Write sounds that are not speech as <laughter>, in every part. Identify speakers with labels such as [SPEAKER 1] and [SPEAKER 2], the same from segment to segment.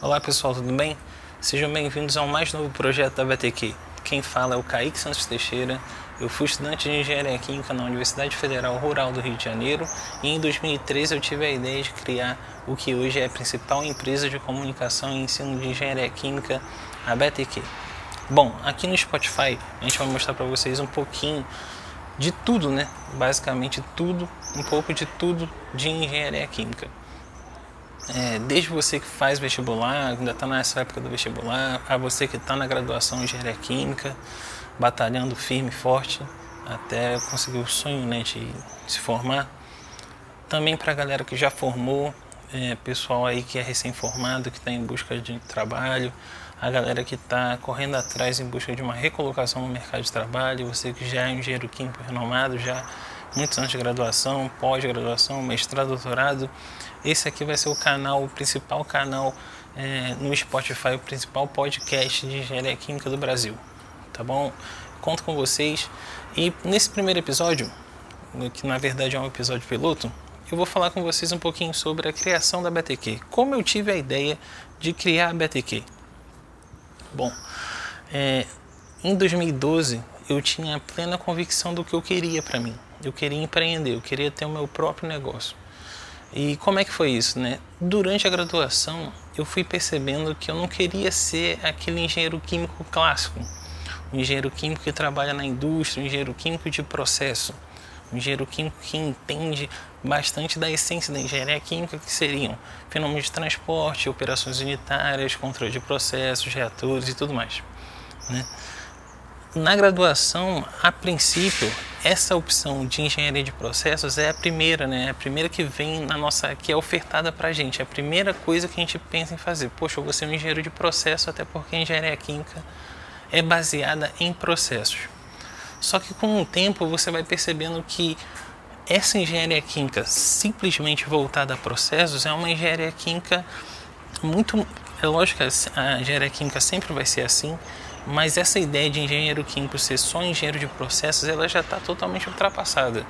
[SPEAKER 1] Olá pessoal, tudo bem? Sejam bem-vindos ao mais novo projeto da BTQ. Quem fala é o Kaique Santos Teixeira. Eu fui estudante de Engenharia Química na Universidade Federal Rural do Rio de Janeiro e em 2013 eu tive a ideia de criar o que hoje é a principal empresa de comunicação e ensino de Engenharia Química, a BTQ. Bom, aqui no Spotify a gente vai mostrar para vocês um pouquinho de tudo, né? Basicamente tudo, um pouco de tudo de Engenharia Química é, desde você que faz vestibular, ainda está nessa época do vestibular, a você que está na graduação em engenharia química, batalhando firme e forte até conseguir o sonho né, de se formar. Também para a galera que já formou, é, pessoal aí que é recém-formado, que está em busca de trabalho, a galera que está correndo atrás em busca de uma recolocação no mercado de trabalho, você que já é um engenheiro químico renomado, já muitos anos de graduação, pós-graduação, mestrado, doutorado. Esse aqui vai ser o canal, o principal canal é, no Spotify, o principal podcast de engenharia química do Brasil. Tá bom? Conto com vocês. E nesse primeiro episódio, que na verdade é um episódio piloto, eu vou falar com vocês um pouquinho sobre a criação da BTQ. Como eu tive a ideia de criar a BTQ. Bom, é, em 2012 eu tinha plena convicção do que eu queria para mim. Eu queria empreender, eu queria ter o meu próprio negócio. E como é que foi isso, né? Durante a graduação, eu fui percebendo que eu não queria ser aquele engenheiro químico clássico, um engenheiro químico que trabalha na indústria, um engenheiro químico de processo, um engenheiro químico que entende bastante da essência da engenharia química, que seriam fenômenos de transporte, operações unitárias, controle de processos, reatores e tudo mais. Né? Na graduação, a princípio, essa opção de engenharia de processos é a primeira, né? A primeira que vem na nossa, que é ofertada para a gente. É a primeira coisa que a gente pensa em fazer. Poxa, eu vou ser um engenheiro de processo, até porque a engenharia química é baseada em processos. Só que com o tempo você vai percebendo que essa engenharia química simplesmente voltada a processos é uma engenharia química muito. É lógico que a engenharia química sempre vai ser assim, mas essa ideia de engenheiro químico ser só engenheiro de processos, ela já está totalmente ultrapassada.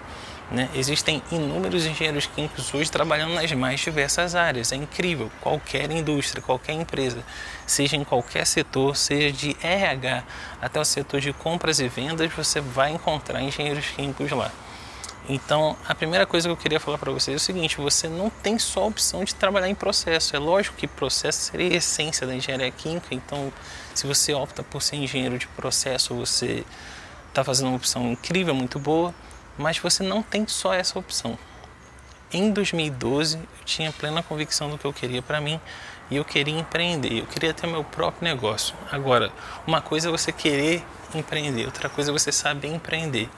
[SPEAKER 1] Né? Existem inúmeros engenheiros químicos hoje trabalhando nas mais diversas áreas. É incrível. Qualquer indústria, qualquer empresa, seja em qualquer setor, seja de RH até o setor de compras e vendas, você vai encontrar engenheiros químicos lá. Então, a primeira coisa que eu queria falar para vocês é o seguinte: você não tem só a opção de trabalhar em processo. É lógico que processo seria a essência da engenharia química. Então, se você opta por ser engenheiro de processo, você está fazendo uma opção incrível, muito boa, mas você não tem só essa opção. Em 2012, eu tinha plena convicção do que eu queria para mim e eu queria empreender, eu queria ter meu próprio negócio. Agora, uma coisa é você querer empreender, outra coisa é você saber empreender.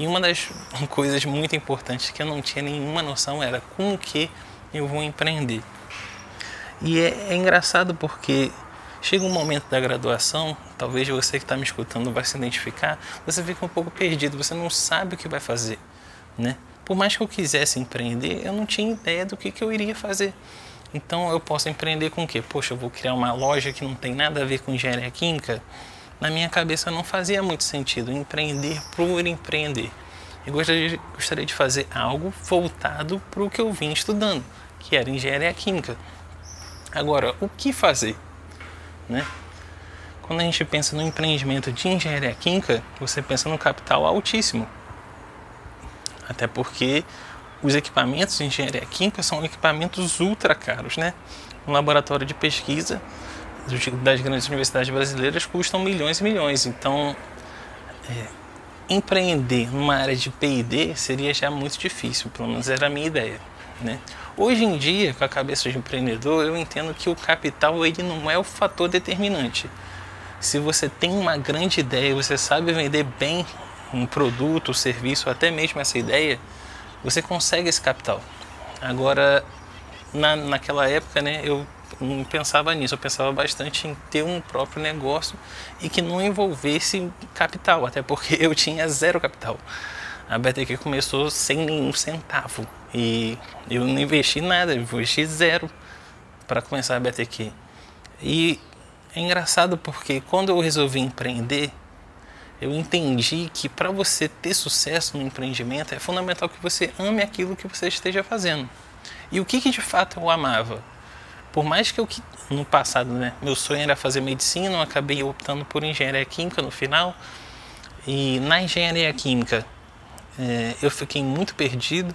[SPEAKER 1] E uma das <laughs> coisas muito importantes que eu não tinha nenhuma noção era como que eu vou empreender. E é, é engraçado porque chega um momento da graduação, talvez você que está me escutando vai se identificar, você fica um pouco perdido, você não sabe o que vai fazer, né? Por mais que eu quisesse empreender, eu não tinha ideia do que, que eu iria fazer. Então eu posso empreender com o quê? Poxa, eu vou criar uma loja que não tem nada a ver com engenharia química? Na minha cabeça não fazia muito sentido empreender por empreender. Eu gostaria de, fazer algo voltado para o que eu vim estudando, que era engenharia química. Agora, o que fazer? Né? Quando a gente pensa no empreendimento de engenharia química, você pensa no capital altíssimo. Até porque os equipamentos de engenharia química são equipamentos ultra caros, né? Um laboratório de pesquisa das grandes universidades brasileiras custam milhões e milhões. Então, é, empreender numa área de P&D seria já muito difícil, pelo menos era a minha ideia. Né? Hoje em dia, com a cabeça de empreendedor, eu entendo que o capital ele não é o fator determinante. Se você tem uma grande ideia, você sabe vender bem um produto, um serviço, até mesmo essa ideia, você consegue esse capital. Agora, na, naquela época, né, eu não pensava nisso, eu pensava bastante em ter um próprio negócio e que não envolvesse capital, até porque <laughs> eu tinha zero capital. A BTQ começou sem nenhum centavo e eu não investi nada, eu investi zero para começar a BTQ. E é engraçado porque quando eu resolvi empreender, eu entendi que para você ter sucesso no empreendimento é fundamental que você ame aquilo que você esteja fazendo. E o que, que de fato eu amava? Por mais que eu no passado, né, meu sonho era fazer medicina, eu acabei optando por engenharia química no final. E na engenharia química é, eu fiquei muito perdido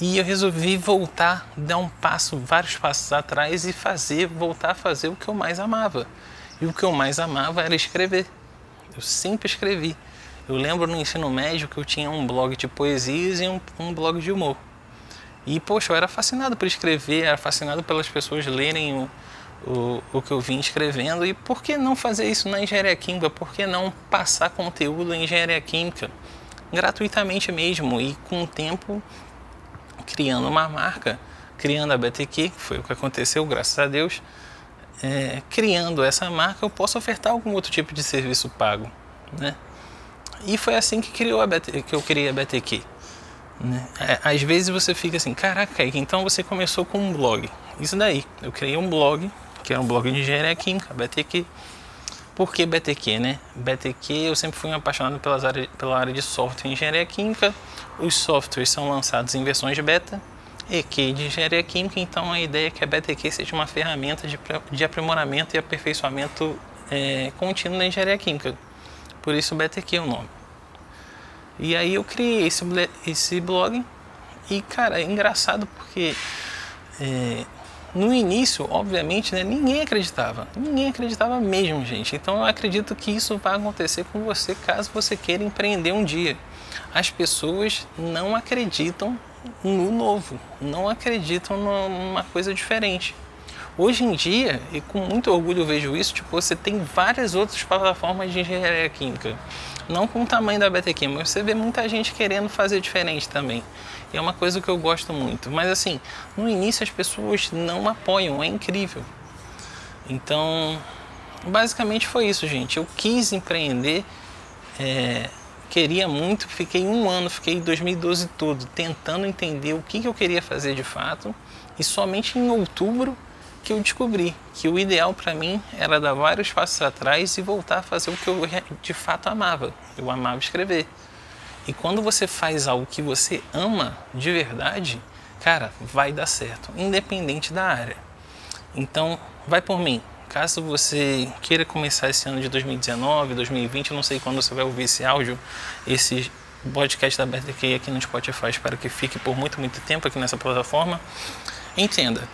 [SPEAKER 1] e eu resolvi voltar, dar um passo, vários passos atrás e fazer, voltar a fazer o que eu mais amava. E o que eu mais amava era escrever. Eu sempre escrevi. Eu lembro no ensino médio que eu tinha um blog de poesias e um, um blog de humor. E, poxa, eu era fascinado por escrever, era fascinado pelas pessoas lerem o, o, o que eu vim escrevendo. E por que não fazer isso na engenharia química? Por que não passar conteúdo em engenharia química? Gratuitamente mesmo e com o tempo criando uma marca, criando a BTQ, que foi o que aconteceu, graças a Deus. É, criando essa marca, eu posso ofertar algum outro tipo de serviço pago, né? E foi assim que, criou a BT, que eu criei a BTQ. Né? É, às vezes você fica assim, caraca, então você começou com um blog. Isso daí, eu criei um blog, que era um blog de engenharia química, BTQ. Por que BTQ, né? BTQ, eu sempre fui apaixonado pelas áreas, pela área de software e engenharia química. Os softwares são lançados em versões beta, EQ de engenharia química, então a ideia é que a BTQ seja uma ferramenta de, de aprimoramento e aperfeiçoamento é, contínuo na engenharia química. Por isso BTQ é o nome. E aí eu criei esse, esse blog e, cara, é engraçado porque é, no início, obviamente, né, ninguém acreditava. Ninguém acreditava mesmo, gente. Então eu acredito que isso vai acontecer com você caso você queira empreender um dia. As pessoas não acreditam no novo, não acreditam numa coisa diferente. Hoje em dia, e com muito orgulho eu vejo isso, tipo, você tem várias outras plataformas de engenharia química. Não com o tamanho da BTQ, mas você vê muita gente querendo fazer diferente também. E é uma coisa que eu gosto muito. Mas assim, no início as pessoas não apoiam, é incrível. Então, basicamente foi isso, gente. Eu quis empreender, é, queria muito, fiquei um ano, fiquei 2012 todo tentando entender o que, que eu queria fazer de fato. E somente em outubro que eu descobri que o ideal para mim era dar vários passos atrás e voltar a fazer o que eu de fato amava. Eu amava escrever. E quando você faz algo que você ama de verdade, cara, vai dar certo, independente da área. Então, vai por mim. Caso você queira começar esse ano de 2019, 2020, eu não sei quando você vai ouvir esse áudio, esse podcast da BTK aqui no Spotify, espero que fique por muito, muito tempo aqui nessa plataforma. Entenda,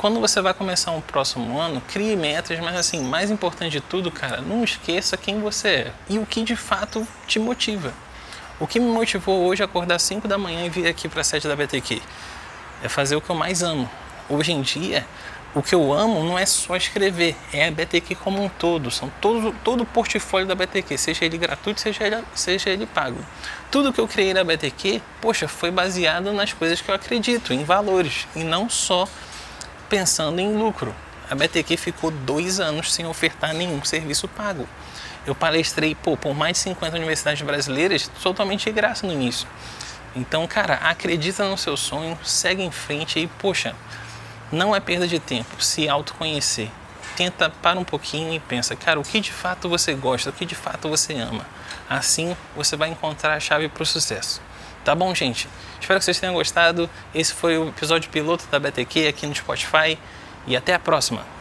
[SPEAKER 1] quando você vai começar um próximo ano, crie metas, mas assim, mais importante de tudo, cara, não esqueça quem você é e o que de fato te motiva. O que me motivou hoje a acordar às 5 da manhã e vir aqui para a sede da BTQ é fazer o que eu mais amo. Hoje em dia, o que eu amo não é só escrever, é a BTQ como um todo. São todo, todo o portfólio da BTQ, seja ele gratuito, seja ele, seja ele pago. Tudo que eu criei na BTQ, poxa, foi baseado nas coisas que eu acredito, em valores, e não só pensando em lucro. A BTQ ficou dois anos sem ofertar nenhum serviço pago. Eu palestrei pô, por mais de 50 universidades brasileiras totalmente de graça no início. Então, cara, acredita no seu sonho, segue em frente e, poxa, não é perda de tempo se autoconhecer. Tenta, para um pouquinho e pensa, cara, o que de fato você gosta, o que de fato você ama. Assim você vai encontrar a chave para o sucesso. Tá bom, gente? Espero que vocês tenham gostado. Esse foi o episódio piloto da BTQ aqui no Spotify e até a próxima.